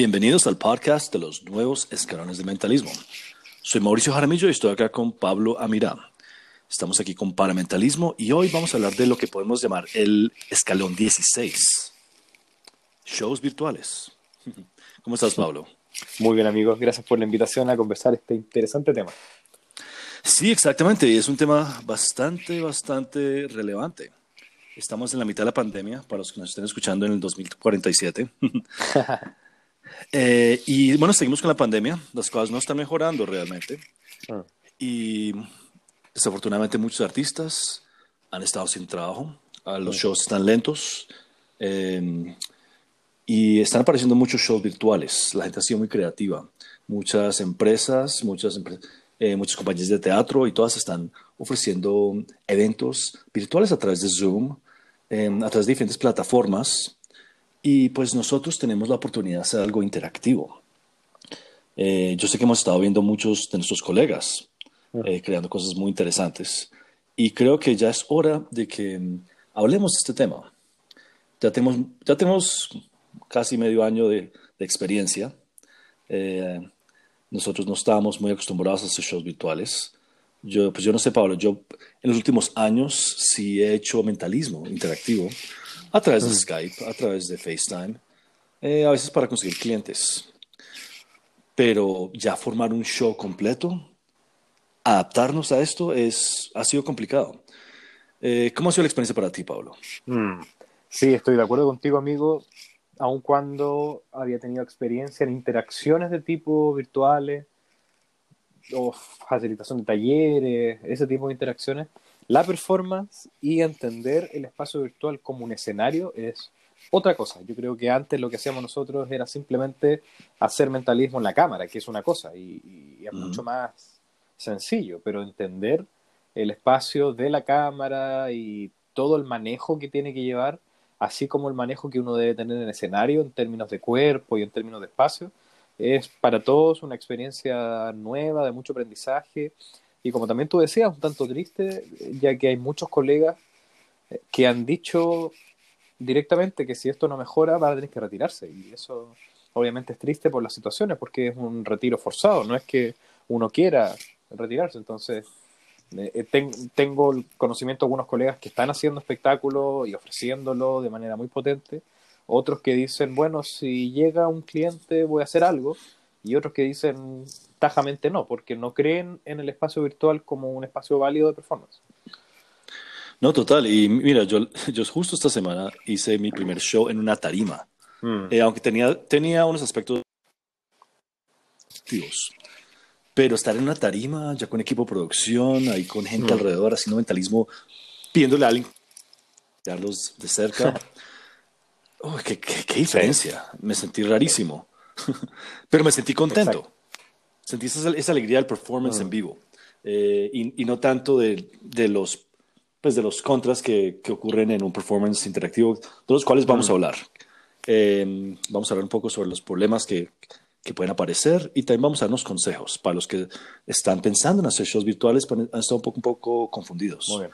Bienvenidos al podcast de los nuevos escalones de mentalismo. Soy Mauricio Jaramillo y estoy acá con Pablo Amirá. Estamos aquí con Paramentalismo y hoy vamos a hablar de lo que podemos llamar el escalón 16. Shows virtuales. ¿Cómo estás, Pablo? Muy bien, amigos. Gracias por la invitación a conversar este interesante tema. Sí, exactamente. Y es un tema bastante, bastante relevante. Estamos en la mitad de la pandemia, para los que nos estén escuchando en el 2047. Eh, y bueno, seguimos con la pandemia. Las cosas no están mejorando realmente. Ah. Y desafortunadamente muchos artistas han estado sin trabajo. Ah, los ah. shows están lentos. Em, y están apareciendo muchos shows virtuales. La gente ha sido muy creativa. Muchas empresas, muchas, eh, muchas compañías de teatro y todas están ofreciendo eventos virtuales a través de Zoom, em, a través de diferentes plataformas y pues nosotros tenemos la oportunidad de hacer algo interactivo. Eh, yo sé que hemos estado viendo muchos de nuestros colegas eh, creando cosas muy interesantes y creo que ya es hora de que mm, hablemos de este tema. Ya tenemos, ya tenemos casi medio año de, de experiencia. Eh, nosotros no estábamos muy acostumbrados a hacer shows virtuales. Yo, pues yo no sé, Pablo, yo en los últimos años sí he hecho mentalismo interactivo a través de Skype, a través de FaceTime, eh, a veces para conseguir clientes. Pero ya formar un show completo, adaptarnos a esto es, ha sido complicado. Eh, ¿Cómo ha sido la experiencia para ti, Pablo? Mm, sí, estoy de acuerdo contigo, amigo. Aun cuando había tenido experiencia en interacciones de tipo virtuales o facilitación de talleres, ese tipo de interacciones, la performance y entender el espacio virtual como un escenario es otra cosa. Yo creo que antes lo que hacíamos nosotros era simplemente hacer mentalismo en la cámara, que es una cosa, y, es mucho más sencillo, pero entender el espacio de la cámara y todo el manejo que tiene que llevar, así como el manejo que uno debe tener en el escenario en términos de cuerpo y en términos de espacio, es para todos una experiencia nueva, de mucho aprendizaje y como también tú decías, un tanto triste, ya que hay muchos colegas eh, que han dicho directamente que si esto no mejora van a tener que retirarse. Y eso obviamente es triste por las situaciones, porque es un retiro forzado, no es que uno quiera retirarse. Entonces, eh, eh, tengo el conocimiento de algunos colegas que están haciendo espectáculos y ofreciéndolo de manera muy potente, otros que dicen, bueno, si llega un cliente voy a hacer algo, y otros que dicen tajamente no, porque no creen en el espacio virtual como un espacio válido de performance. No, total. Y mira, yo, yo justo esta semana hice mi primer show en una tarima, mm. eh, aunque tenía, tenía unos aspectos positivos. Pero estar en una tarima, ya con equipo de producción, ahí con gente mm. alrededor, haciendo mentalismo, pidiéndole a alguien verlos de cerca. oh, qué, qué, diferencia. Me sentí rarísimo. Pero me sentí contento. Sentí esa, alegría del performance en mm. vivo. Eh, y, no tanto de, de, los, pues de los contras que, que, ocurren en un performance interactivo, de los cuales vamos a mm. hablar. Eh, vamos a hablar un poco sobre los problemas que, que, pueden aparecer y también vamos a darnos consejos para los que están pensando en hacer shows virtuales, pero han estado un poco, un poco confundidos. Muy bien.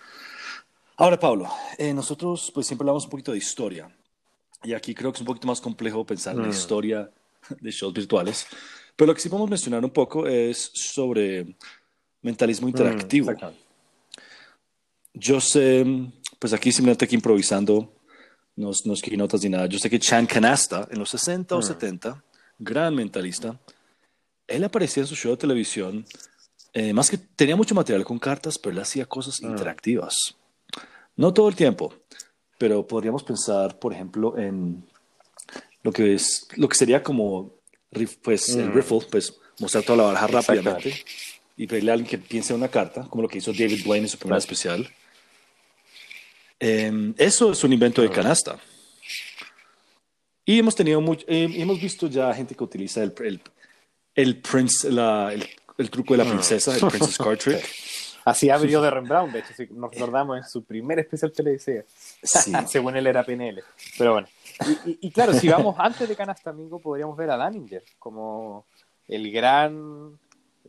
Ahora, Pablo, eh, nosotros pues siempre hablamos un poquito de historia. Y aquí creo que es un poquito más complejo pensar en la mm. historia de shows virtuales. Pero lo que sí podemos mencionar un poco es sobre mentalismo mm, interactivo. Yo sé, pues aquí simplemente aquí improvisando, no, no escribí notas ni nada. Yo sé que Chan Canasta, en los 60 o 70, mm. gran mentalista, él aparecía en su show de televisión, eh, más que tenía mucho material con cartas, pero él hacía cosas mm. interactivas. No todo el tiempo, pero podríamos pensar, por ejemplo, en lo que es lo que sería como pues el mm. riffle, pues mostrar toda la baraja rápidamente y pedirle a alguien que piense una carta, como lo que hizo David Blaine en su primer especial. Em, eso es un invento de ah. canasta. Y hemos tenido mucho, eh, hemos visto ya gente que utiliza el, el, el, prince, la, el, truco de la ah. princesa, el Princess Card Trick. Así ha venido de Rembrandt, de hecho, si nos recordamos en su primer especial televisivo. Sí. Según él era PNL. Pero bueno. Y, claro, si vamos antes de Canasta Amigo, podríamos ver a Daninger como el gran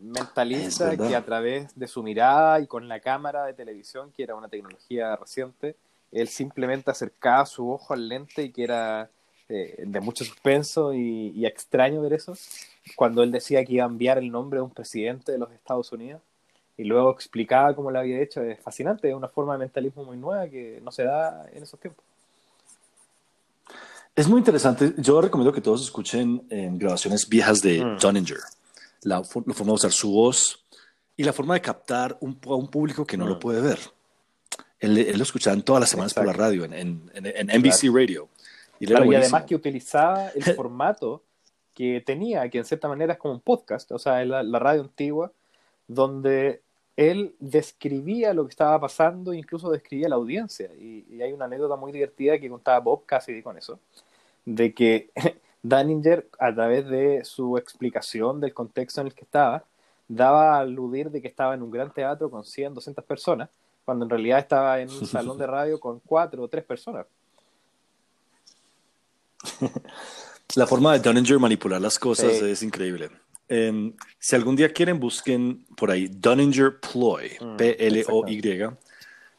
mentalista que a través de su mirada y con la cámara de televisión, que era una tecnología reciente, él simplemente acercaba su ojo al lente y que era eh, de mucho suspenso y, extraño ver eso, cuando él decía que iba a enviar el nombre de un presidente de los Estados Unidos y luego explicaba cómo lo había hecho, es fascinante, es una forma de mentalismo muy nueva que no se da en esos tiempos. Es muy interesante. Yo recomiendo que todos escuchen grabaciones viejas de mm. Dunninger. La, forma de usar su voz y la forma de captar un, a un público que no lo mm. puede ver. Él, lo escuchaba todas las semanas por la radio, en, NBC Radio. Y, además que utilizaba el formato que tenía, que en cierta manera es como un podcast, o sea, la, la radio antigua, donde él describía lo que estaba pasando, incluso describía la audiencia. Y, y, hay una anécdota muy divertida que contaba Bob Cassidy con eso, de que Danninger, a través de su explicación del contexto en el que estaba, daba a aludir de que estaba en un gran teatro con 100, 200 personas, cuando en realidad estaba en un salón de radio con cuatro o tres personas. La forma de Dunninger manipular las cosas es increíble. Em, si algún día quieren, busquen por ahí Dunninger Ploy, mm, P-L-O-Y,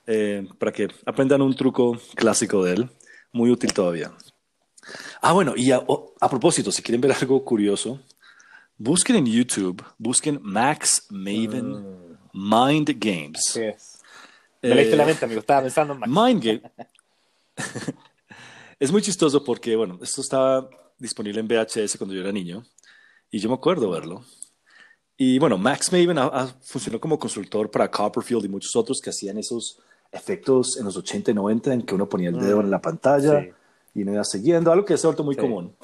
eh, para que aprendan un truco clásico de él, muy útil todavía. Ah, bueno, y a, propósito, si quieren ver algo curioso, busquen en YouTube, busquen Max Maven mm. Mind Games. Sí. Me leíste la mente, amigo, estaba pensando en Max. Mind Game. es muy chistoso porque, bueno, esto estaba disponible en VHS cuando yo era niño y yo me acuerdo verlo. Y bueno, Max Maven funcionó como consultor para Copperfield y muchos otros que hacían esos efectos en los 80 y 90 en que uno ponía el dedo mm. en la pantalla. Sí y me iba siguiendo, algo que ha vuelto muy común.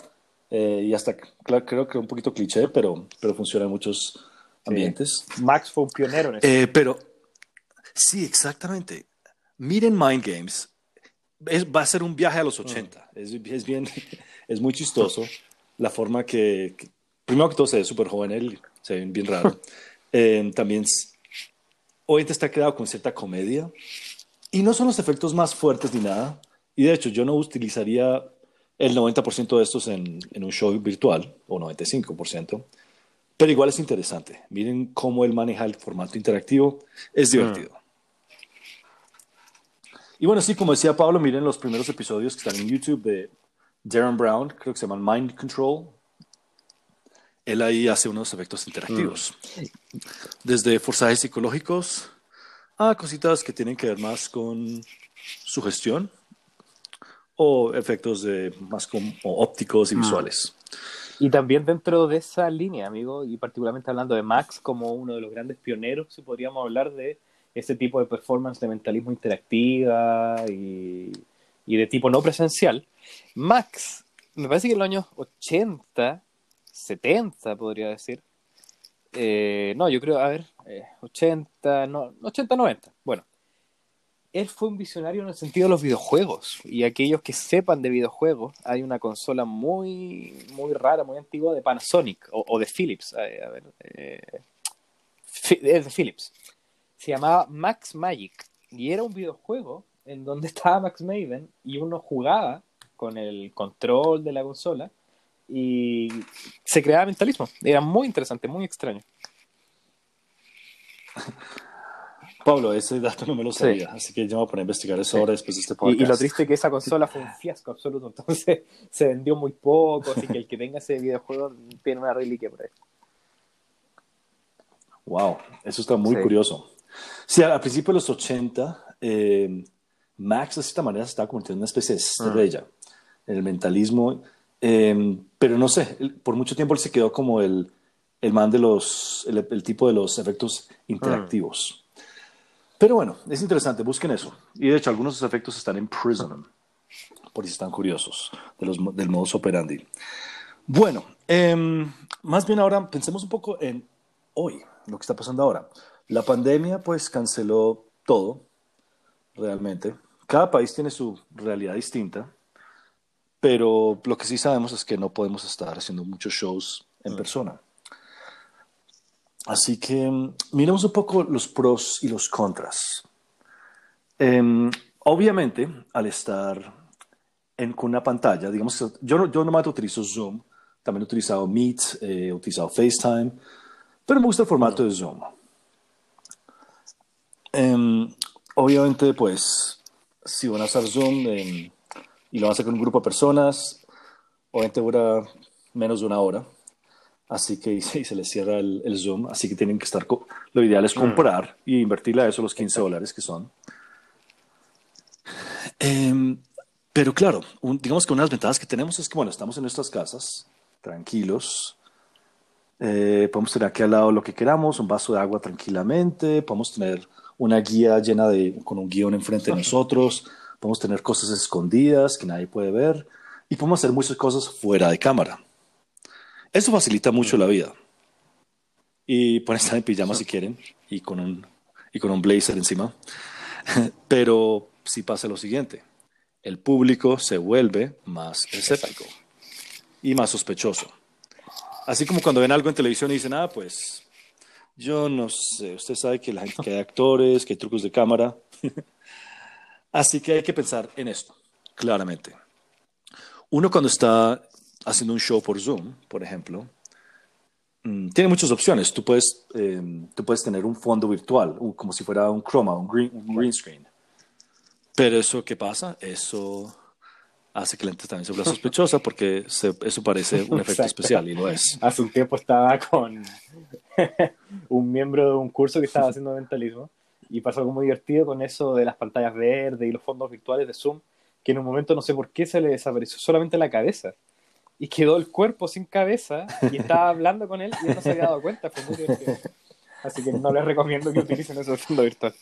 Eh, y hasta, claro, creo que un poquito cliché, pero, pero funciona en muchos ambientes. Max fue un pionero en eso. Eh, pero, sí, exactamente. Miren Mind Games. va a ser un viaje a los 80. Mm. Es, es, bien, es muy chistoso la forma que, primero que todo se ve súper joven él, se ve bien raro. eh, también hoy está creado con cierta comedia y no son los efectos más fuertes ni nada, y de hecho, yo no utilizaría el 90% de estos en, en, un show virtual, o 95%, pero igual es interesante. Miren cómo él maneja el formato interactivo, es divertido. Mm. Y bueno, sí, como decía Pablo, miren los primeros episodios que están en YouTube de Darren Brown, creo que se llaman Mind Control. Él ahí hace unos efectos interactivos. Mm. Desde forzajes psicológicos a cositas que tienen que ver más con su gestión o efectos más como ópticos y mm. visuales. Y también dentro de esa línea, amigo, y particularmente hablando de Max como uno de los grandes pioneros, si podríamos hablar de ese tipo de performance de mentalismo interactiva y, y de tipo no presencial. Max, me parece que en los años 80, 70 podría decir, eh, no, yo creo, a ver, 80, eh, no, 80, 90, bueno, él fue un visionario en el sentido de los videojuegos. Y aquellos que sepan de videojuegos, hay una consola muy, muy rara, muy antigua de Panasonic o, de Philips. A, ver, eh, de Philips. Se llamaba Max Magic. Y era un videojuego en donde estaba Max Maven y uno jugaba con el control de la consola y se creaba mentalismo. Era muy interesante, muy extraño. Pablo, ese dato no me lo sabía, así que yo me voy a poner a investigar eso ahora después de este podcast. Y, lo triste es que esa consola fue un fiasco absoluto, entonces se vendió muy poco, así que el que tenga ese videojuego tiene una reliquia por ahí. Wow, eso está muy curioso. Sí, al principio de los 80, eh, Max de cierta manera se estaba convirtiendo en una especie de estrella en el mentalismo, eh, pero no sé, por mucho tiempo él se quedó como el, el man de los, el, tipo de los efectos interactivos. Pero bueno, es interesante, busquen eso. Y de hecho, algunos de esos efectos están en Prism, por si están curiosos, de los, del modus operandi. Bueno, em, más bien ahora pensemos un poco en hoy, lo que está pasando ahora. La pandemia pues canceló todo, realmente. Cada país tiene su realidad distinta, pero lo que sí sabemos es que no podemos estar haciendo muchos shows en mm. persona. Así que mm, miremos un poco los pros y los contras. Em, obviamente, al estar en, con una pantalla, digamos, yo, no, yo nomás utilizo Zoom, también he utilizado Meet, eh, he utilizado FaceTime, pero me gusta el formato de Zoom. Em, obviamente, pues, si van a usar Zoom em, y lo van a hacer con un grupo de personas, obviamente dura menos de una hora, así que y se les cierra el, Zoom, así que tienen que estar, lo ideal es comprar y invertirle a eso los 15 dólares que son. Em, pero claro, digamos que una de las ventajas que tenemos es que, bueno, estamos en nuestras casas, tranquilos, eh, podemos tener aquí al lado lo que queramos, un vaso de agua tranquilamente, podemos tener una guía llena de, con un guion enfrente de nosotros, podemos tener cosas escondidas que nadie puede ver y podemos hacer muchas cosas fuera de cámara. Eso facilita mucho la vida. Y pueden estar en pijama si quieren y con un, y con un blazer encima. Pero si pasa lo siguiente, el público se vuelve más escéptico y más sospechoso. Así como cuando ven algo en televisión y dicen, ah, pues yo no sé, usted sabe que, la gente, que hay actores, que hay trucos de cámara. Así que hay que pensar en esto, claramente. Uno cuando está haciendo un show por Zoom, por ejemplo, mm, tiene muchas opciones. Tú puedes, em, tú puedes tener un fondo virtual, como si fuera un chroma, un green screen. Pero eso, ¿qué pasa? Eso hace que la gente también se vuelva sospechosa porque eso parece un efecto especial y no es. Hace un tiempo estaba con un miembro de un curso que estaba haciendo mentalismo y pasó algo muy divertido con eso de las pantallas verdes y los fondos virtuales de Zoom, que en un momento no sé por qué se le desapareció solamente la cabeza y quedó el cuerpo sin cabeza y estaba hablando con él y él no se había dado cuenta. Así que no les recomiendo que utilicen ese fondo virtual.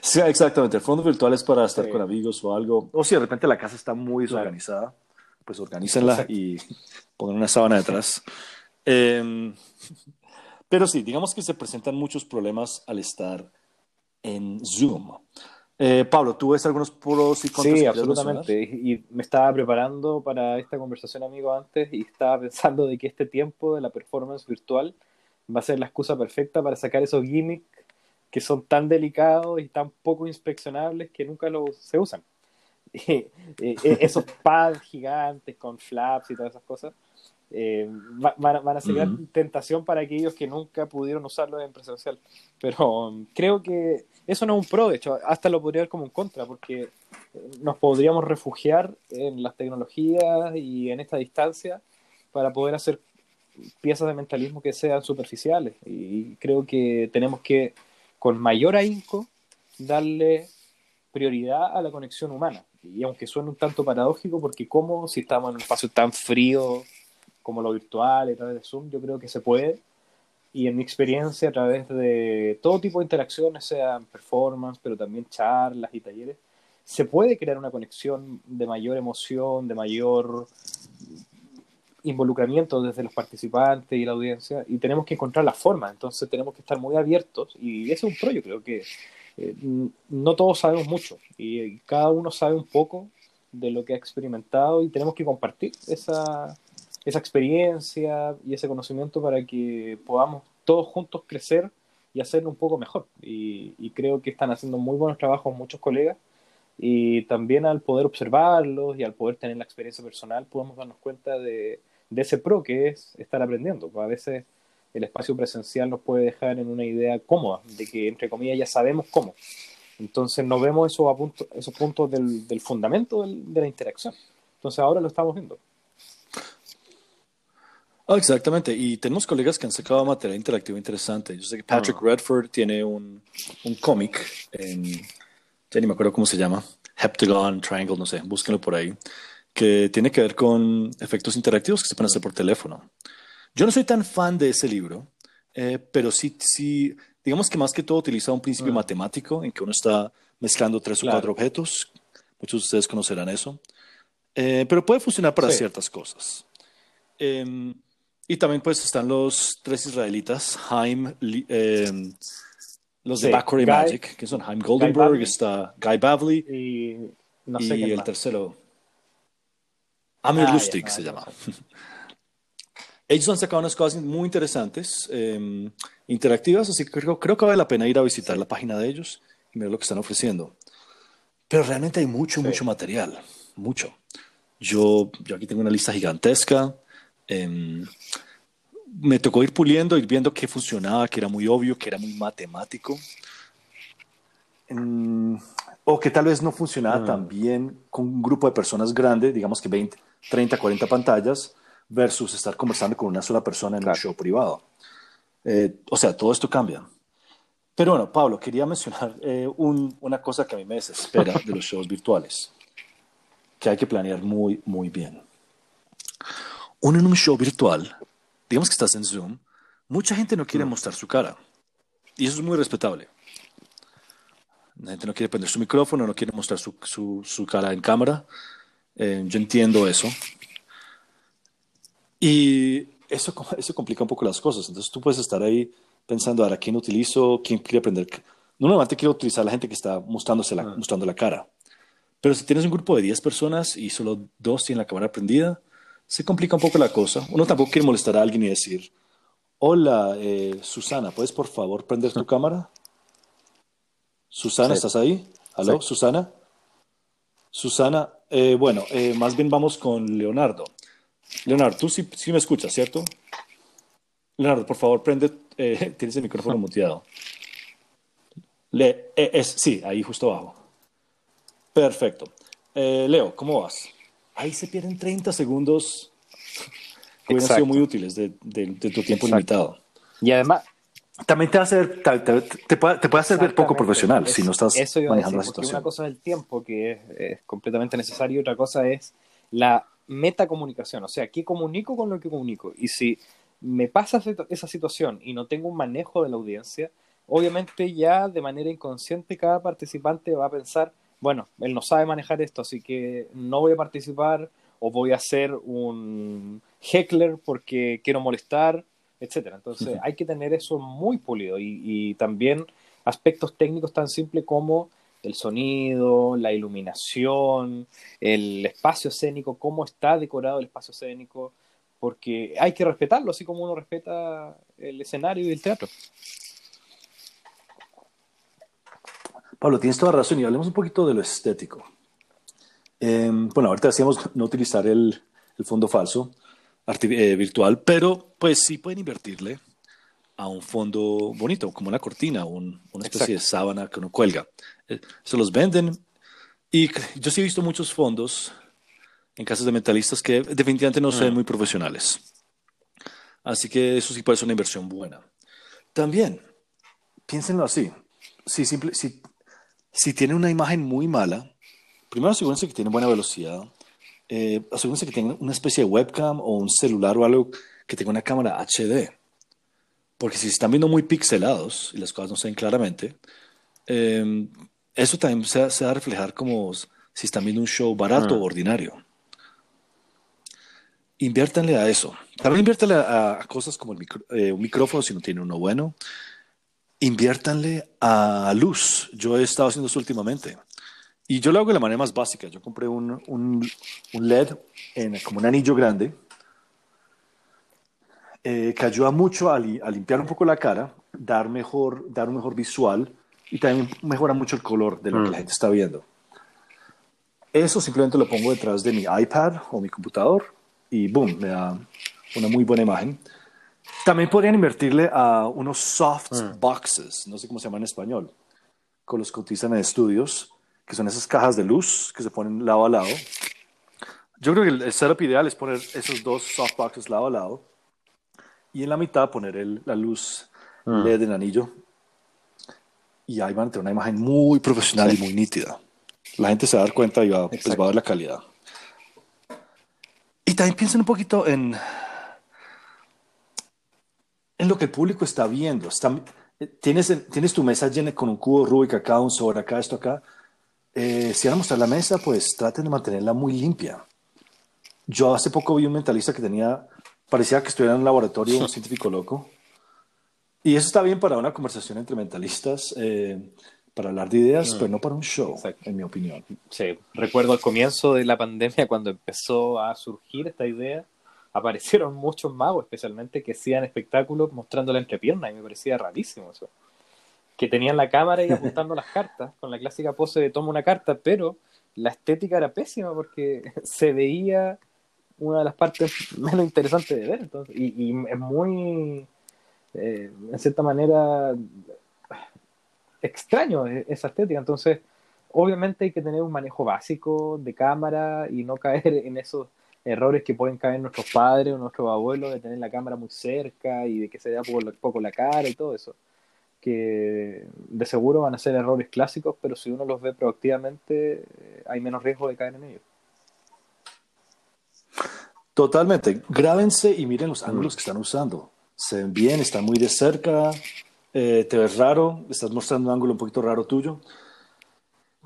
Sí, exactamente. El fondo virtual es para estar con amigos o algo. O si de repente la casa está muy desorganizada, pues organícenla y pongan una sábana detrás. Em, pero sí, digamos que se presentan muchos problemas al estar en Zoom. Eh, Pablo, ¿tú ves algunos pros y contras? Sí, absolutamente. Y, me estaba preparando para esta conversación, amigo, antes y estaba pensando de que este tiempo de la performance virtual va a ser la excusa perfecta para sacar esos gimmicks que son tan delicados y tan poco inspeccionables que nunca los, se usan. Esos pads gigantes con flaps y todas esas cosas eh, van, a ser uh tentación para aquellos que nunca pudieron usarlo en presencial. Pero um, creo que eso no es un pro, de hecho, hasta lo podría ver como un contra, porque eh, nos podríamos refugiar en las tecnologías y en esta distancia para poder hacer piezas de mentalismo que sean superficiales. Y creo que tenemos que con mayor ahínco darle prioridad a la conexión humana. Y aunque suene un tanto paradójico, porque como si estamos en un espacio tan frío como lo virtual, a través de Zoom, yo creo que se puede. Y en mi experiencia, a través de todo tipo de interacciones, sean performance, pero también charlas y talleres, se puede crear una conexión de mayor emoción, de mayor involucramiento desde los participantes y la audiencia y tenemos que encontrar la forma, entonces tenemos que estar muy abiertos y ese es un pro, yo creo que eh, no todos sabemos mucho y cada uno sabe un poco de lo que ha experimentado y tenemos que compartir esa, esa experiencia y ese conocimiento para que podamos todos juntos crecer y hacerlo un poco mejor. Y, y, creo que están haciendo muy buenos trabajos muchos colegas y también al poder observarlos y al poder tener la experiencia personal podemos darnos cuenta de, de ese pro que es estar aprendiendo. A veces el espacio presencial nos puede dejar en una idea cómoda, de que entre comillas ya sabemos cómo. Entonces no vemos esos, puntos, esos puntos del, del fundamento de la interacción. Entonces ahora lo estamos viendo. Oh, exactamente, y tenemos colegas que han sacado material interactivo interesante. Yo sé que Patrick ah. Redford tiene un, un cómic, ya ni me acuerdo cómo se llama, Heptagon, Triangle, no sé, búsquenlo por ahí, que tiene que ver con efectos interactivos que se pueden hacer por teléfono. Yo no soy tan fan de ese libro, eh, pero sí, sí, digamos que más que todo utiliza un principio mm. matemático en que uno está mezclando tres o cuatro objetos. Muchos de ustedes conocerán eso. Eh, pero puede funcionar para ciertas cosas. Em, y también pues están los tres israelitas, Haim, em, los de Backcourt Magic, que son Haim Goldenberg, está Guy Bavley y, y el tercero, Amir ah, Lustig se llama. Ellos han sacado unas cosas muy interesantes, em, interactivas, así que creo, creo que vale la pena ir a visitar la página de ellos y ver lo que están ofreciendo. Pero realmente hay mucho, mucho material, mucho. Yo, yo aquí tengo una lista gigantesca. Em, me tocó ir puliendo, ir viendo qué funcionaba, que era muy obvio, que era muy matemático. Em, o que tal vez no funcionaba mm. tan bien con un grupo de personas grande, digamos que 20, 30, 40 pantallas, versus estar conversando con una sola persona en un show privado. Eh, o sea, todo esto cambia. Pero bueno, Pablo, quería mencionar eh, una cosa que a mí me desespera de los shows virtuales, que hay que planear muy, muy bien. Uno en un show virtual, digamos que estás en Zoom, mucha gente no quiere mm. mostrar su cara. Y eso es muy respetable. La gente no quiere prender su micrófono, no quiere mostrar su, su, cara en cámara. Eh, yo entiendo eso. Y eso, eso complica un poco las cosas. Entonces tú puedes estar ahí pensando, ahora, ¿quién utilizo? ¿Quién quiere aprender? Normalmente quiero utilizar a la gente que está mostrándose la, ah. mostrando la cara. Pero si tienes un grupo de 10 personas y solo dos tienen la cámara prendida, se complica un poco la cosa. Uno tampoco quiere molestar a alguien y decir, hola, eh, Susana, ¿puedes por favor prender tu cámara? Susana, ¿estás ahí? ¿Aló, Susana? Susana, eh, bueno, eh, más bien vamos con Leonardo. Leonardo, tú sí, sí me escuchas, ¿cierto? Leonardo, por favor, prende, tienes el micrófono muteado. Le, es, sí, ahí justo abajo. Perfecto. Leo, ¿cómo vas? Ahí se pierden 30 segundos que hubieran sido muy útiles de, tu tiempo limitado. Y además... También te, hace, te, te, puede, hacer ver poco profesional si no estás manejando la situación. Una cosa es el tiempo, que es, es completamente necesario, y otra cosa es la metacomunicación, o sea, ¿qué comunico con lo que comunico? Y si me pasa esa situación y no tengo un manejo de la audiencia, obviamente ya de manera inconsciente cada participante va a pensar, bueno, él no sabe manejar esto, así que no voy a participar o voy a ser un heckler porque quiero molestar, etcétera. Entonces hay que tener eso muy pulido y, y también aspectos técnicos tan simples como el sonido, la iluminación, el espacio escénico, cómo está decorado el espacio escénico, porque hay que respetarlo, así como uno respeta el escenario y el teatro. Pablo, tienes toda razón y hablemos un poquito de lo estético. Em, bueno, ahorita decíamos no utilizar el, fondo falso eh, virtual, pero pues sí pueden invertirle a un fondo bonito, como una cortina, una especie de sábana que uno cuelga. Eh, se los venden y yo sí he visto muchos fondos en casos de mentalistas que definitivamente no son mm. muy profesionales. Así que eso sí puede ser una inversión buena. También, piénsenlo así, si, simple, si, si tiene una imagen muy mala, primero asegúrense que tiene buena velocidad, eh, asegúrense que tenga una especie de webcam o un celular o algo que tenga una cámara HD. Porque si están viendo muy pixelados y las cosas no se ven claramente, eh, eso también se, va a reflejar como si están viendo un show barato o mm. ordinario inviértanle a eso. También inviértanle a, cosas como el eh, un micrófono si no tiene uno bueno. Inviértanle a luz. Yo he estado haciendo eso últimamente. Y yo lo hago de la manera más básica. Yo compré un, un, un LED en, como un anillo grande eh, que ayuda mucho a, limpiar un poco la cara, dar, mejor, dar un mejor visual y también mejora mucho el color de lo que la mm. gente está viendo. Eso simplemente lo pongo detrás de mi iPad o mi computador y boom, me da una muy buena imagen. También podrían invertirle a unos soft mm. boxes, no sé cómo se llama en español, con los que utilizan en estudios, que son esas cajas de luz que se ponen lado a lado. Yo creo que el, setup ideal es poner esos dos soft boxes lado a lado y en la mitad poner el, la luz mm. LED en anillo. Y ahí van a tener una imagen muy profesional y muy nítida. La gente se va a dar cuenta y va, pues, va a ver la calidad. Y también piensen un poquito en, en lo que el público está viendo. tienes, tienes tu mesa llena con un cubo Rubik acá, un sobre acá, esto acá. Eh, si van a mostrar la mesa, pues traten de mantenerla muy limpia. Yo hace poco vi un mentalista que tenía, parecía que estuviera en un laboratorio, un científico loco. Y eso está bien para una conversación entre mentalistas. Eh, para hablar de ideas, mm. pero no para un show, en mi opinión. Sí, recuerdo al comienzo de la pandemia, cuando empezó a surgir esta idea, aparecieron muchos magos, especialmente, que hacían espectáculos mostrando la entrepierna, y me parecía rarísimo eso. Que tenían la cámara y apuntando las cartas, con la clásica pose de toma una carta, pero la estética era pésima porque se veía una de las partes menos interesantes de ver. Entonces, y, es muy, eh, en cierta manera, extraño e-, esa estética. Entonces, obviamente hay que tener un manejo básico de cámara y no caer en esos errores que pueden caer nuestros padres o nuestros abuelos de tener la cámara muy cerca y de que se vea poco, poco la cara y todo eso. Que de seguro van a ser errores clásicos, pero si uno los ve proactivamente, eh, hay menos riesgo de caer en ellos. Totalmente. Grábense y miren los ángulos que están usando. Se ven bien, están muy de cerca, eh, te ves raro, estás mostrando un ángulo un poquito raro tuyo.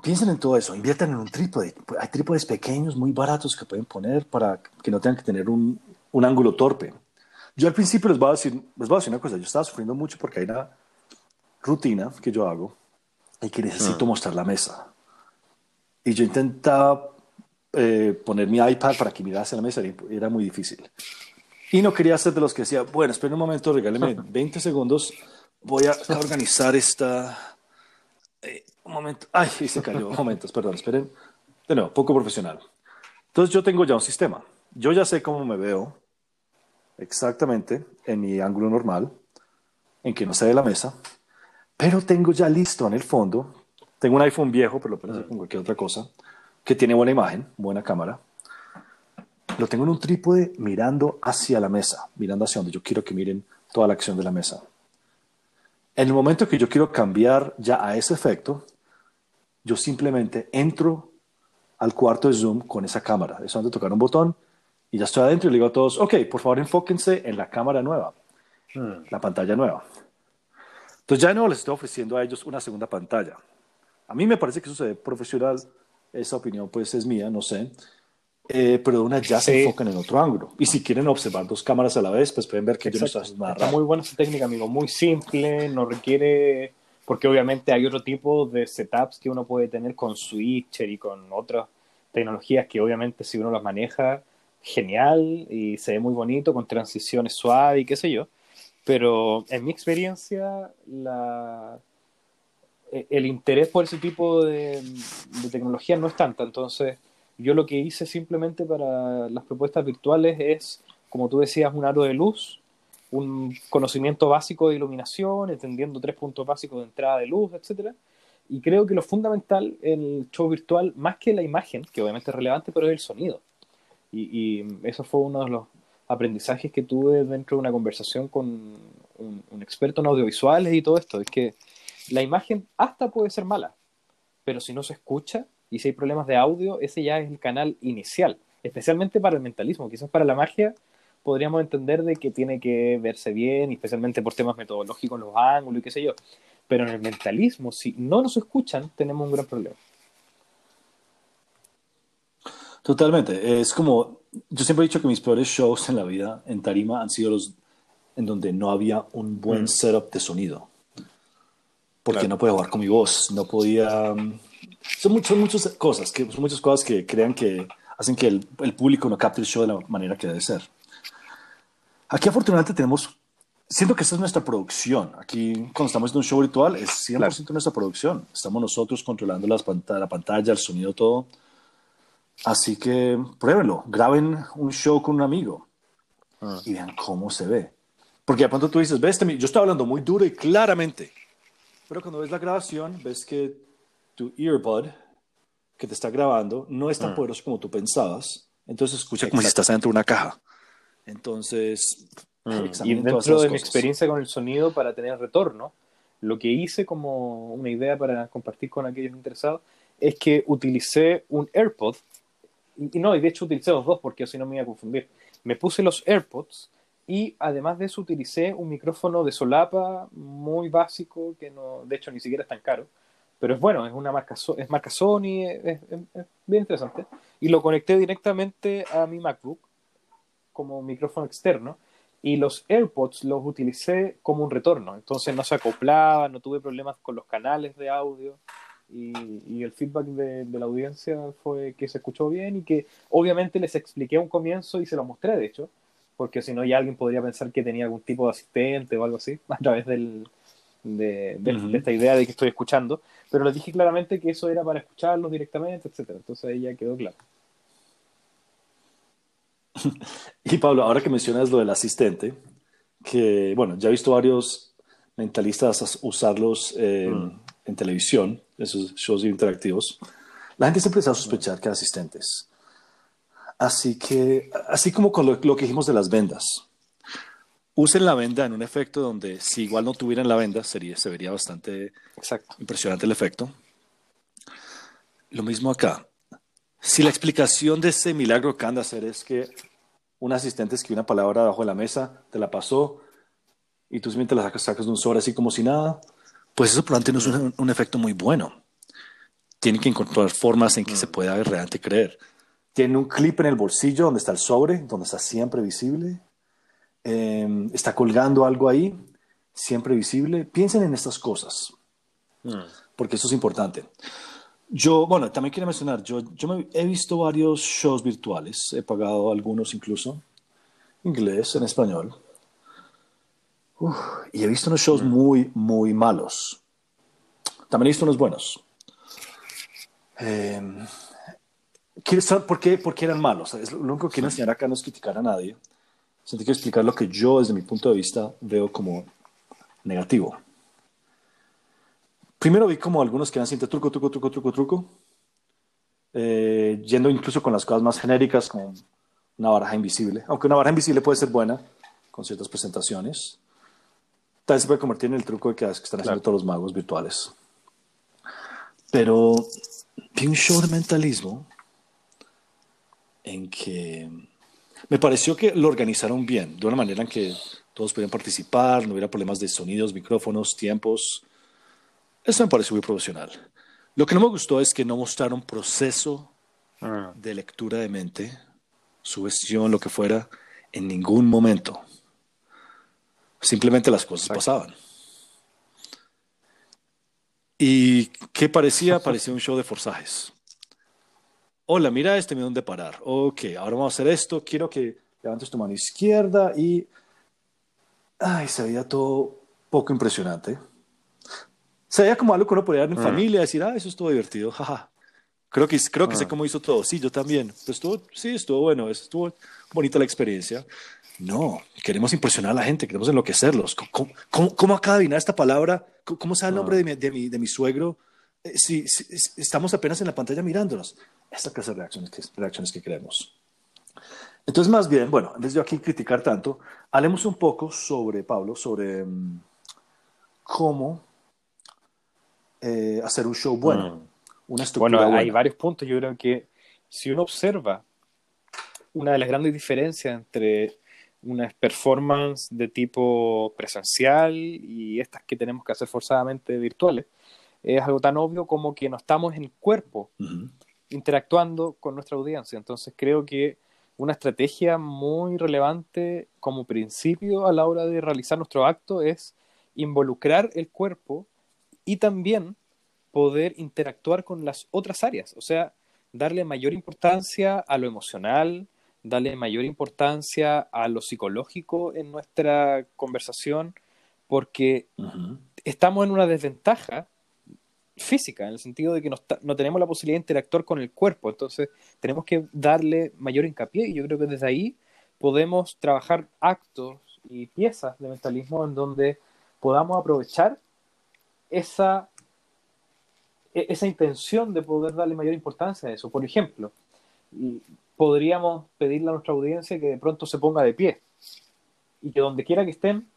Piensen en todo eso, inviertan en un trípode. Hay trípodes pequeños, muy baratos que pueden poner para que no tengan que tener un, un ángulo torpe. Yo al principio les voy, a decir, les voy a decir una cosa, yo estaba sufriendo mucho porque hay una rutina que yo hago y que necesito ah. mostrar la mesa. Y yo intentaba eh, poner mi iPad para que mirase la mesa y era muy difícil. Y no quería ser de los que decía, bueno, espera un momento, regáleme 20 segundos, voy a organizar esta... Un momento, ay, se cayó, momentos, perdón, esperen. De nuevo, poco profesional. Entonces yo tengo ya un sistema. Yo ya sé cómo me veo exactamente en mi ángulo normal, en que no se ve la mesa, pero tengo ya listo en el fondo, tengo un iPhone viejo, pero lo puedo hacer con cualquier otra cosa, que tiene buena imagen, buena cámara. Lo tengo en un trípode mirando hacia la mesa, mirando hacia donde yo quiero que miren toda la acción de la mesa. En el momento que yo quiero cambiar ya a ese efecto, yo simplemente entro al cuarto de Zoom con esa cámara. Es donde tocar un botón y ya estoy adentro y le digo a todos, ok, por favor enfóquense en la cámara nueva, hmm. la pantalla nueva. Entonces ya no les estoy ofreciendo a ellos una segunda pantalla. A mí me parece que eso se ve profesional, esa opinión pues es mía, no sé. Eh, pero de una ya se enfocan en otro ángulo. Y si quieren observar dos cámaras a la vez, pues pueden ver que yo no estoy nada Está muy buena esa técnica, amigo. Muy simple, no requiere... Porque obviamente hay otro tipo de setups que uno puede tener con Switcher y con otras tecnologías que obviamente si uno las maneja, genial y se ve muy bonito, con transiciones suaves y qué sé yo. Pero en mi experiencia, la, e, el interés por ese tipo de, de tecnología no es tanta. Entonces, yo lo que hice simplemente para las propuestas virtuales es, como tú decías, un aro de luz, un conocimiento básico de iluminación, entendiendo tres puntos básicos de entrada de luz, etc. Y creo que lo fundamental en el show virtual, más que la imagen, que obviamente es relevante, pero es el sonido. Y, eso fue uno de los aprendizajes que tuve dentro de una conversación con un experto en audiovisuales y todo esto. Es que la imagen hasta puede ser mala, pero si no se escucha, y si hay problemas de audio, ese ya es el canal inicial, especialmente para el mentalismo, quizás para la magia podríamos entender de que tiene que verse bien, especialmente por temas metodológicos, los ángulos y qué sé yo. Pero en el mentalismo, si no nos escuchan, tenemos un gran problema. Totalmente. Es como, yo siempre he dicho que mis peores shows en la vida en Tarima han sido los en donde no había un buen mm. setup de sonido. Porque no podía jugar con mi voz, no podía son, muchas cosas, que, son muchas cosas que crean que hacen que el, el, público no capte el show de la manera que debe ser. Aquí afortunadamente tenemos, siento que esta es nuestra producción. Aquí cuando estamos en un show virtual es 100% nuestra producción. Estamos nosotros controlando las la pantalla, el sonido, todo. Así que pruébenlo, graben un show con un amigo ah. y vean cómo se ve. Porque de pronto tú dices, ves, este yo estoy hablando muy duro y claramente, pero cuando ves la grabación ves que tu earbud que te está grabando no es tan mm. poderoso como tú pensabas. Entonces escucha como si estás dentro de una caja. Entonces, mm. y dentro de mi experiencia con el sonido para tener retorno, lo que hice como una idea para compartir con aquellos interesados es que utilicé un AirPod. Y no, y de hecho utilicé los dos porque así no me iba a confundir. Me puse los AirPods y además de eso utilicé un micrófono de solapa muy básico que no, de hecho ni siquiera es tan caro pero es bueno, es una marca, es marca Sony, es, bien interesante. Y lo conecté directamente a mi MacBook como micrófono externo y los AirPods los utilicé como un retorno, entonces no se acoplaba, no tuve problemas con los canales de audio y, y el feedback de, de, la audiencia fue que se escuchó bien y que obviamente les expliqué un comienzo y se lo mostré de hecho, porque si no ya alguien podría pensar que tenía algún tipo de asistente o algo así a través del, de, esta idea de que estoy escuchando, pero les dije claramente que eso era para escucharlos directamente, etcétera. Entonces ahí ya quedó claro. Y Pablo, ahora que mencionas lo del asistente, que bueno, ya he visto varios mentalistas usarlos mm. en televisión, esos shows interactivos, la gente siempre empezó a sospechar que eran asistentes. Así que, así como con lo, que dijimos de las vendas, usen la venda en un efecto donde si igual no tuvieran la venda, sería, se vería bastante impresionante el efecto. Lo mismo acá. Si la explicación de ese milagro que anda a hacer es que un asistente escribió una palabra debajo de la mesa, te la pasó y tú simplemente la sacas, sacas de un sobre así como si nada, pues eso probablemente no es un, efecto muy bueno. Tiene que encontrar formas en que se pueda realmente creer. Tiene un clip en el bolsillo donde está el sobre, donde está siempre visible. Em, está colgando algo ahí, siempre visible. Piensen en estas cosas, mm. porque eso es importante. Yo, bueno, también quiero mencionar, yo, yo he visto varios shows virtuales, he pagado algunos incluso, inglés, en español, y he visto unos shows mm. muy, muy malos. También he visto unos buenos. Eh, ¿por, qué, ¿Por qué eran malos? lo único que quiero enseñar acá no es criticar a nadie. Sino que explicar lo que yo, desde mi punto de vista, veo como negativo. Primero vi como algunos que eran siempre truco, truco, truco, truco, truco. Eh, yendo incluso con las cosas más genéricas, como una baraja invisible. Aunque una baraja invisible puede ser buena con ciertas presentaciones. Tal vez se puede convertir en el truco de que están haciendo todos los magos virtuales. Pero vi un show de mentalismo en que me pareció que lo organizaron bien, de una manera en que todos pudieran participar, no hubiera problemas de sonidos, micrófonos, tiempos. Eso me pareció muy profesional. Lo que no me gustó es que no mostraron proceso ah. de lectura de mente, sugestión, lo que fuera, en ningún momento. Simplemente las cosas pasaban. ¿Y qué parecía? Parecía un show de forzajes. Hola, mira este, mira dónde parar. Ok, ahora vamos a hacer esto. Quiero que levantes tu mano izquierda y... Ay, se veía todo poco impresionante. Se veía como algo que uno podía dar en mm. familia, decir, ah, eso estuvo divertido, jaja. Creo que, creo que sé ah. cómo hizo todo. Sí, yo también. Pues estuvo, sí, estuvo bueno, estuvo bonita la experiencia. No, queremos impresionar a la gente, queremos enloquecerlos. ¿Cómo, cómo, cómo acaba de adivinar esta palabra? ¿Cómo, sabe el nombre de mi, de mi, de mi suegro? Eh, si, estamos apenas en la pantalla mirándonos. Esta clase de reacciones que, reacciones que queremos. Entonces, más bien, bueno, en vez de aquí criticar tanto, hablemos un poco sobre, Pablo, sobre mm, cómo eh, hacer un show bueno. Mm. Una bueno, hay varios puntos. Yo creo que si uno observa una de las grandes diferencias entre una performance de tipo presencial y estas que tenemos que hacer forzadamente virtuales, es algo tan obvio como que no estamos en cuerpo interactuando con nuestra audiencia. Entonces creo que una estrategia muy relevante como principio a la hora de realizar nuestro acto es involucrar el cuerpo y también poder interactuar con las otras áreas, o sea, darle mayor importancia a lo emocional, darle mayor importancia a lo psicológico en nuestra conversación, porque estamos en una desventaja física, en el sentido de que no, tenemos la posibilidad de interactuar con el cuerpo, entonces tenemos que darle mayor hincapié y yo creo que desde ahí podemos trabajar actos y piezas de mentalismo en donde podamos aprovechar esa, e-, esa intención de poder darle mayor importancia a eso. Por ejemplo, podríamos pedirle a nuestra audiencia que de pronto se ponga de pie y que donde quiera que estén,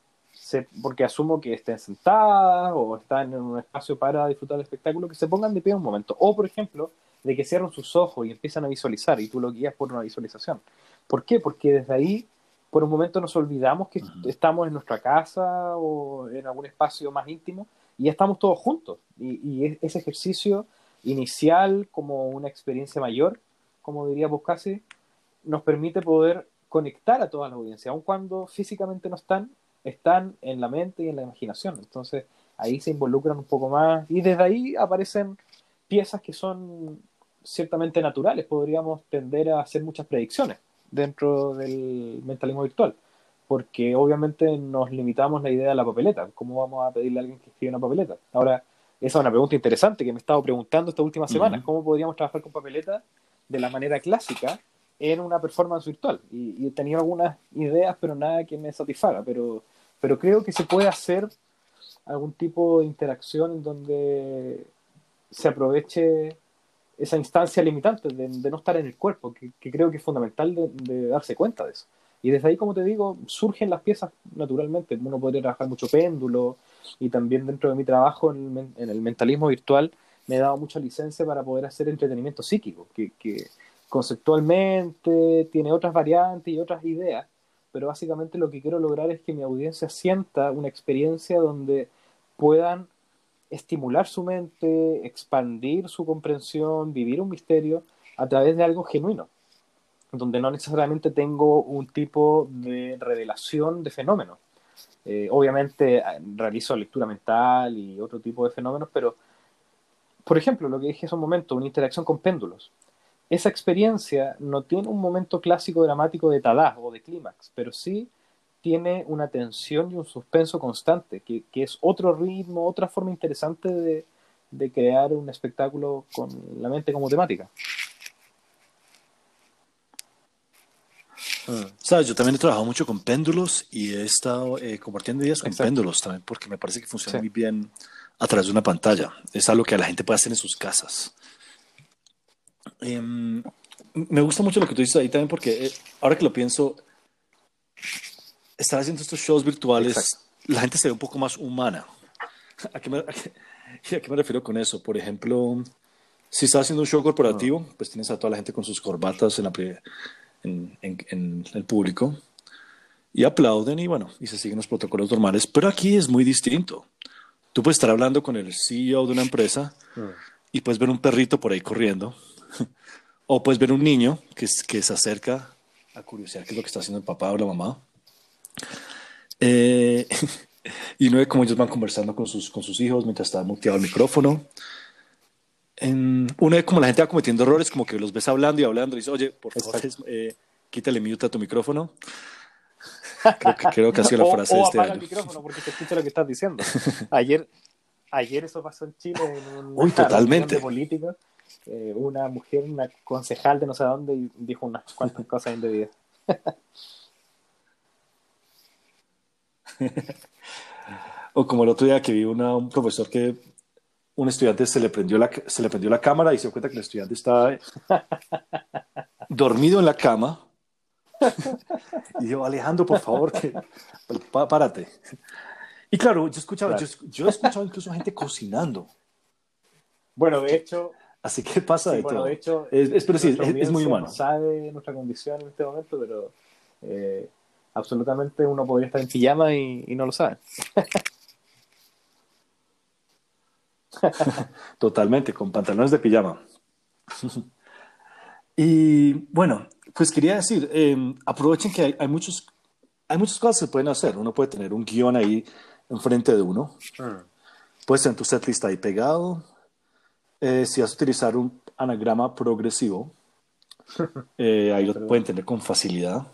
porque asumo que estén sentadas o están en un espacio para disfrutar del espectáculo, que se pongan de pie un momento. O, por ejemplo, de que cierren sus ojos y empiezan a visualizar y tú lo guías por una visualización. ¿Por qué? Porque desde ahí, por un momento, nos olvidamos que estamos en nuestra casa o en algún espacio más íntimo y estamos todos juntos. Y, ese ejercicio inicial como una experiencia mayor como diría casi, nos permite poder conectar a toda la audiencia, aun cuando físicamente no están, están en la mente y en la imaginación. Entonces ahí se involucran un poco más y desde ahí aparecen piezas que son ciertamente naturales. Podríamos tender a hacer muchas predicciones dentro del mentalismo virtual, porque obviamente nos limitamos la idea de la papeleta. ¿Cómo vamos a pedirle a alguien que escriba una papeleta? Ahora, esa es una pregunta interesante que me he estado preguntando estas últimas semanas. ¿Cómo podríamos trabajar con papeleta de la manera clásica en una performance virtual. Y, he tenido algunas ideas, pero nada que me satisfaga. Pero, pero creo que se puede hacer algún tipo de interacción en donde se aproveche esa instancia limitante de, no estar en el cuerpo, que, creo que es fundamental de, darse cuenta de eso. Y desde ahí, como te digo, surgen las piezas naturalmente. Uno podría trabajar mucho péndulo y también dentro de mi trabajo en el, mentalismo virtual me he dado mucha licencia para poder hacer entretenimiento psíquico, que conceptualmente tiene otras variantes y otras ideas, pero básicamente lo que quiero lograr es que mi audiencia sienta una experiencia donde puedan estimular su mente, expandir su comprensión, vivir un misterio a través de algo genuino, donde no necesariamente tengo un tipo de revelación de fenómenos. Eh, obviamente eh, realizo lectura mental y otro tipo de fenómenos, pero, por ejemplo, lo que dije hace un momento, una interacción con péndulos. Esa experiencia no tiene un momento clásico dramático de Tadá o de clímax, pero sí tiene una tensión y un suspenso constante, que, es otro ritmo, otra forma interesante de, crear un espectáculo con la mente como temática. Mm. Sabes, yo también he trabajado mucho con péndulos y he estado eh, compartiendo ideas con péndulos también, porque me parece que funciona muy bien a través de una pantalla. Es algo que la gente puede hacer en sus casas. Em, me gusta mucho lo que tú dices ahí también, porque eh, ahora que lo pienso, estar haciendo estos shows virtuales, la gente se ve un poco más humana. ¿A qué, me, a, qué, me, refiero con eso? Por ejemplo, si estás haciendo un show corporativo, pues tienes a toda la gente con sus corbatas en, la, en, en, el público y aplauden y bueno, y se siguen los protocolos normales. Pero aquí es muy distinto. Tú puedes estar hablando con el CEO de una empresa y puedes ver un perrito por ahí corriendo. o puedes ver un niño que, que se acerca a curiosear qué es lo que está haciendo el papá o la mamá. Eh, y uno ve cómo ellos van conversando con sus, con sus hijos mientras está muteado el micrófono. En, uno ve como la gente va cometiendo errores, como que los ves hablando y hablando y dice, oye, por favor, eh, quítale mute a tu micrófono. Creo que, creo que ha sido la frase de este apaga el micrófono porque te escucha lo que estás diciendo. Ayer, ayer eso pasó en Chile en un Uy, totalmente. político. Eh, una mujer, una concejal de no sé dónde, dijo unas cuantas cosas indebidas. o como el otro día que vi una, un profesor que un estudiante se le, prendió la, se le prendió la cámara y se dio cuenta que el estudiante estaba dormido en la cama. y dijo, Alejandro, por favor, que, párate. Y claro, yo, escuchaba, Yo, he escuchado incluso gente cocinando. Bueno, de hecho... Así que pasa de bueno, todo. de hecho, es, pero sí, es, muy humano. sabe nuestra condición en este momento, pero eh, absolutamente uno podría estar en pijama y, no lo sabe. Totalmente, con pantalones de pijama. y bueno, pues quería decir, em, aprovechen que hay, muchos, hay muchas cosas que se pueden hacer. Uno puede tener un guion ahí enfrente de uno. Mm. Puedes tener tu setlist ahí pegado. Eh, si vas a utilizar un anagrama progresivo, eh, ahí lo pueden tener con facilidad.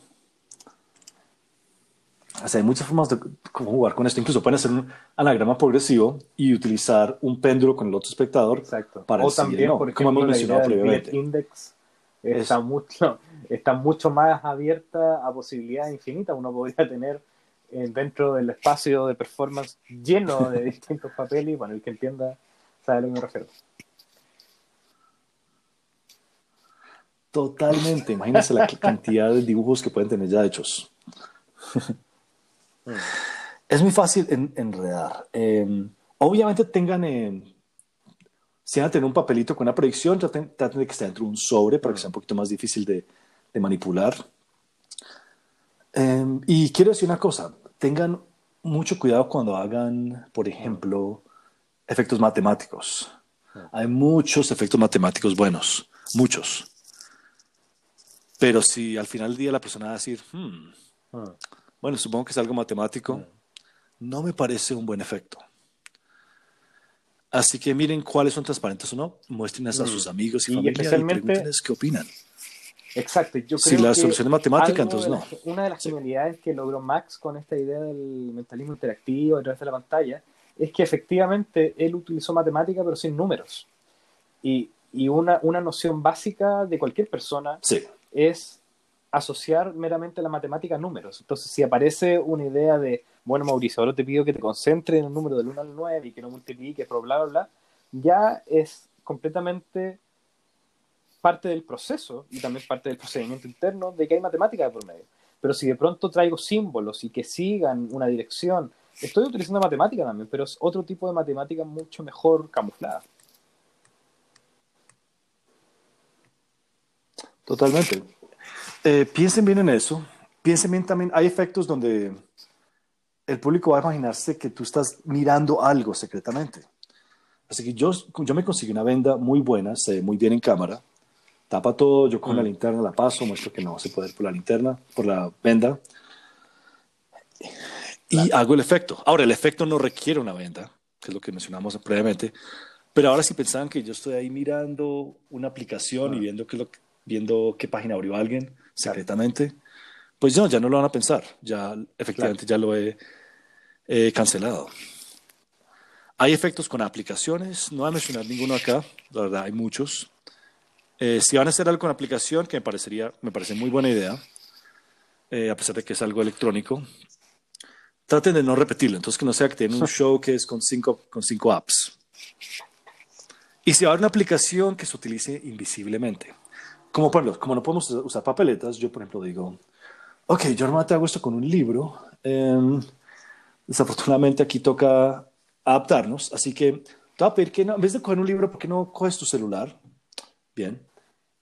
O sea, hay muchas formas de cómo jugar con esto. Incluso pueden hacer un anagrama progresivo y utilizar un péndulo con el otro espectador Exacto. para o también, por ejemplo, como hemos mencionado previamente. Index está mucho, está mucho más abierta a posibilidades infinitas. Uno podría tener eh, dentro del espacio de performance lleno de distintos papeles y bueno, el que entienda sabe a lo que me refiero. Totalmente. Imagínense la cantidad de dibujos que pueden tener ya hechos. Es muy fácil enredar. Em, obviamente tengan, si van a tener un papelito con una predicción, traten, de que esté dentro de un sobre para que sea un poquito más difícil de, manipular. Em, y quiero decir una cosa, tengan mucho cuidado cuando hagan, por ejemplo, efectos matemáticos. Hay muchos efectos matemáticos buenos, muchos. Pero si al final del día la persona va a decir, hmm, bueno, supongo que es algo matemático, no me parece un buen efecto. Así que miren cuáles son transparentes o no, muéstrenlas a sus amigos y, familia y pregúntenles qué opinan. Exacto. Yo si la solución es matemática, entonces no. una de las sí. que logró Max con esta idea del mentalismo interactivo a través de la pantalla es que efectivamente él utilizó matemática pero sin números. Y, y una, una noción básica de cualquier persona es asociar meramente la matemática a números. Entonces, si aparece una idea de, bueno, Mauricio, ahora te pido que te concentres en el número del 1 al 9 y que no multipliques, bla, bla, bla, ya es completamente parte del proceso y también parte del procedimiento interno de que hay matemática de por medio. Pero si de pronto traigo símbolos y que sigan una dirección, estoy utilizando matemática también, pero es otro tipo de matemática mucho mejor camuflada. Totalmente. Eh, piensen bien en eso. Piensen bien también, hay efectos donde el público va a imaginarse que tú estás mirando algo secretamente. Así que yo, yo me conseguí una venda muy buena, se ve muy bien en cámara, tapa todo, yo con la mm. linterna la paso, muestro que no se puede ver por la linterna, por la venda, y hago el efecto. Ahora, el efecto no requiere una venda, que es lo que mencionamos previamente, pero ahora si pensaban que yo estoy ahí mirando una aplicación y viendo, que lo, viendo qué página abrió alguien secretamente, pues no, ya no lo van a pensar, ya efectivamente ya lo he cancelado. Hay efectos con aplicaciones, no voy a mencionar ninguno acá, la verdad hay muchos. Eh, si van a hacer algo con aplicación, que me parecería, me parece muy buena idea, eh, a pesar de que es algo electrónico, traten de no repetirlo. Entonces, que no sea que tienen un show que es con cinco, con cinco apps. Y si va a haber una aplicación que se utilice invisiblemente, como por ejemplo, como no podemos usar papeletas, yo por ejemplo digo, ok, yo normalmente hago esto con un libro. Em, desafortunadamente aquí toca adaptarnos, así que te voy a pedir que no, en vez de coger un libro, ¿por qué no coges tu celular? Bien.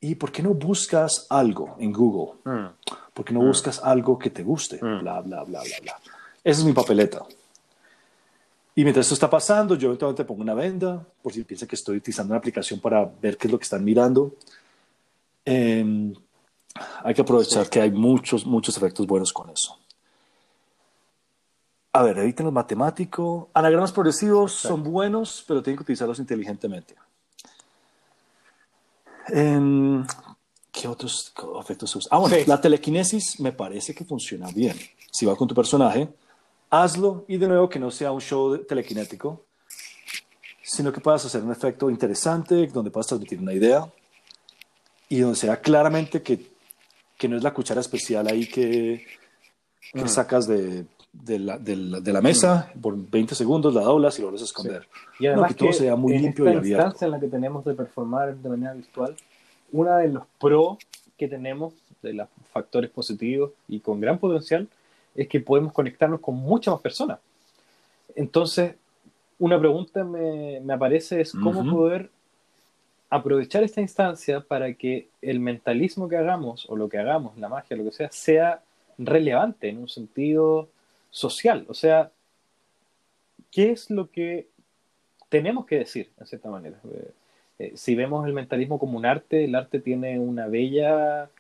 ¿Y por qué no buscas algo en Google? Mm. ¿Por qué no mm. buscas algo que te guste? Mm. Bla, bla, bla, bla, bla. Esa es mi papeleta. Y mientras esto está pasando, yo eventualmente pongo una venda, por si piensa que estoy utilizando una aplicación para ver qué es lo que están mirando. Em, hay que aprovechar que hay muchos, muchos efectos buenos con eso. A ver, eviten los matemáticos. Anagramas progresivos son buenos, pero tienen que utilizarlos inteligentemente. ¿Qué otros efectos se usan? Ah, bueno, la telequinesis me parece que funciona bien. Si va con tu personaje, hazlo y de nuevo que no sea un show telequinético, sino que puedas hacer un efecto interesante, donde puedas transmitir una idea y donde sea claramente que, que no es la cuchara especial ahí que, que mm. sacas de, de, la, de, la, de la, mesa mm. por 20 segundos, la doblas y lo vuelves a esconder. Y además que todo sea muy limpio y abierto. instancia en la que tenemos de performar de manera virtual, uno de los pros que tenemos, de los factores positivos y con gran potencial, es que podemos conectarnos con muchas más personas. Entonces, una pregunta me, me aparece es cómo poder aprovechar esta instancia para que el mentalismo que hagamos o lo que hagamos, la magia, lo que sea, sea relevante en un sentido social. O sea, ¿qué es lo que tenemos que decir, en cierta manera? Eh, eh, si vemos el mentalismo como un arte, el arte tiene una bella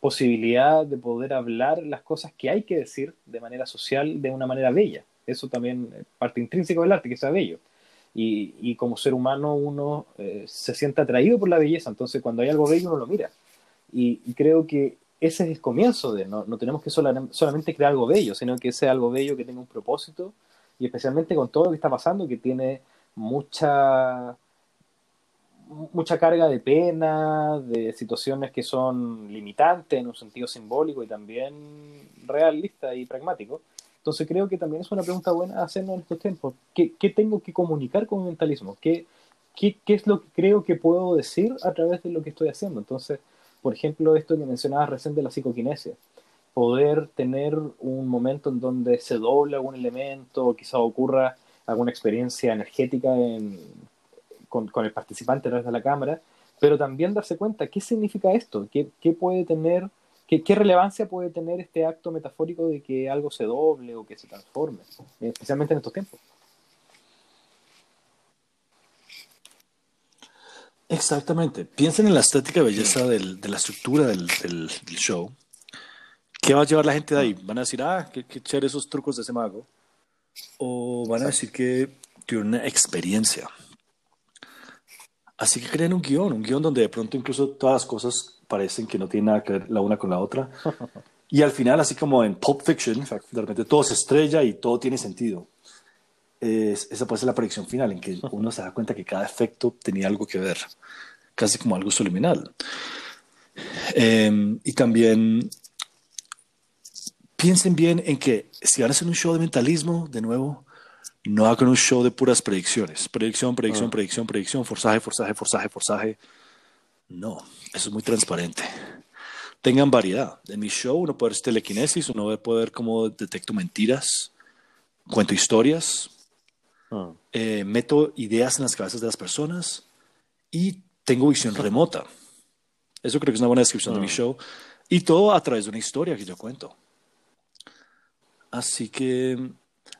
posibilidad de poder hablar las cosas que hay que decir de manera social, de una manera bella. Eso también es parte intrínseca del arte, que sea bello. Y, como ser humano uno eh, se siente atraído por la belleza, entonces cuando hay algo bello uno lo mira. y creo que ese es el comienzo de, no, no tenemos que solamente crear algo bello, sino que sea algo bello que tenga un propósito y especialmente con todo lo que está pasando, que tiene mucha mucha carga de pena, de situaciones que son limitantes en un sentido simbólico y también realista y pragmático. Entonces creo que también es una pregunta buena hacernos en estos tiempos. ¿Qué, qué tengo que comunicar con el mentalismo? ¿Qué, ¿Qué, ¿Qué, es lo que creo que puedo decir a través de lo que estoy haciendo? Entonces, por ejemplo, esto que mencionabas recién de la psicoquinesia, poder tener un momento en donde se dobla algún elemento, quizá ocurra alguna experiencia energética con, el participante a través de la cámara, pero también darse cuenta qué significa esto, qué, puede tener, qué, qué, relevancia puede tener este acto metafórico de que algo se doble o que se transforme, especialmente en estos tiempos. Exactamente. Piensen en la estética belleza del, de la estructura del, del, show. ¿Qué va a llevar la gente de ahí? ¿Van a decir, ah, qué, qué chévere esos trucos de ese mago? ¿O van a decir que tiene una experiencia? Así que creen un guion, un guion donde de pronto incluso todas las cosas parecen que no tienen nada que ver la una con la otra. Y al final, así como en Pulp Fiction, de repente todo se estrella y todo tiene sentido esa puede ser la predicción final, en que uno se da cuenta que cada efecto tenía algo que ver, casi como algo subliminal. Em, y también piensen bien en que si van a hacer un show de mentalismo, de nuevo, No hagan un show de puras predicciones. Predicción, predicción, ah. predicción, predicción, forzaje, forzaje, forzaje, forzaje. No, eso es muy transparente. Tengan variedad. En mi show uno puede ver telequinesis, uno puede ver cómo detecto mentiras, cuento historias, ah. eh, meto ideas en las cabezas de las personas y tengo visión remota. Eso creo que es una buena descripción de mi ah. show. Y todo a través de una historia que yo cuento. Así que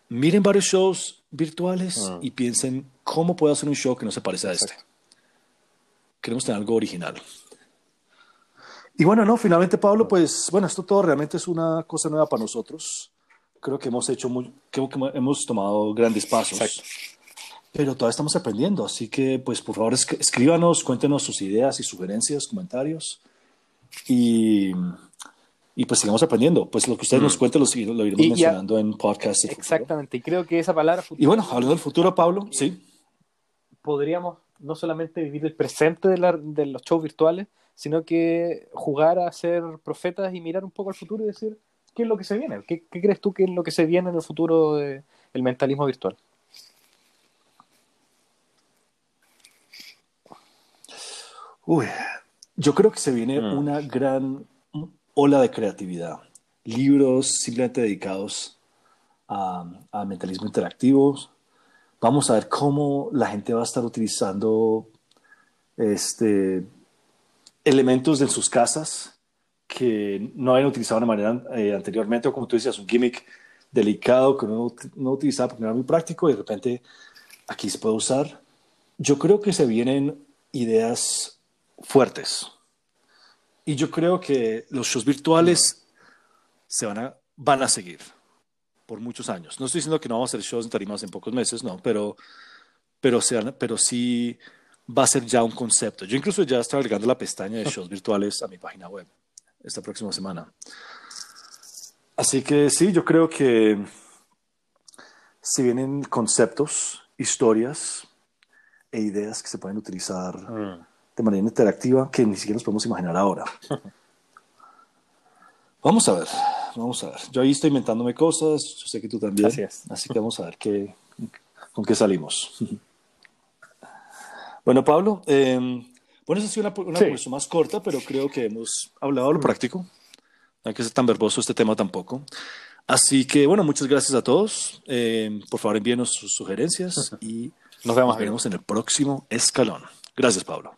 miren varios shows virtuales ah. y piensen cómo puedo hacer un show que no se parece a este. Queremos tener algo original. Y bueno, no, finalmente Pablo, pues bueno, esto todo realmente es una cosa nueva para nosotros. Creo que hemos hecho, muy, creo que hemos tomado grandes pasos. Pero todavía estamos aprendiendo, así que pues por favor escríbanos, cuéntenos sus ideas y sugerencias, comentarios. Y y pues sigamos aprendiendo. Pues lo que ustedes nos mm. cuenten lo, lo iremos mencionando en podcast. Exactamente, y creo que esa palabra futuro. Y bueno, hablando del futuro, Pablo, sí. Podríamos no solamente vivir el presente de, los shows virtuales, sino que jugar a ser profetas y mirar un poco al futuro y decir qué es lo que se viene. ¿Qué, crees tú que es lo que se viene en el futuro del mentalismo virtual? Uy, yo creo que se viene mm. una gran ola de creatividad. Libros simplemente dedicados a, mentalismo interactivo. Vamos a ver cómo la gente va a estar utilizando este, elementos en sus casas que no hayan utilizado de manera eh, anteriormente, o como tú decías, un gimmick delicado que no, no utilizaba porque no era muy práctico y de repente aquí se puede usar. Yo creo que se vienen ideas fuertes. Y yo creo que los shows virtuales se van a, van a seguir por muchos años. No estoy diciendo que no vamos a hacer shows en tarimas en pocos meses, no, pero, pero, pero sí va a ser ya un concepto. Yo incluso ya estoy agregando la pestaña de shows virtuales a mi página web esta próxima semana. Así que sí, yo creo que si vienen conceptos, historias e ideas que se pueden utilizar mm de manera interactiva que ni siquiera nos podemos imaginar ahora. Vamos a ver, vamos a ver. Yo ahí estoy inventándome cosas, yo sé que tú también. Así que vamos a ver qué, con qué salimos. bueno, Pablo, eh, bueno, esa ha sido una, una más corta, pero creo que hemos hablado de lo mm. práctico. No hay que ser tan verboso este tema tampoco. Así que, bueno, muchas gracias a todos. Eh, por favor, envíenos sus sugerencias y nos vemos, veremos en el próximo escalón. Gracias, Pablo.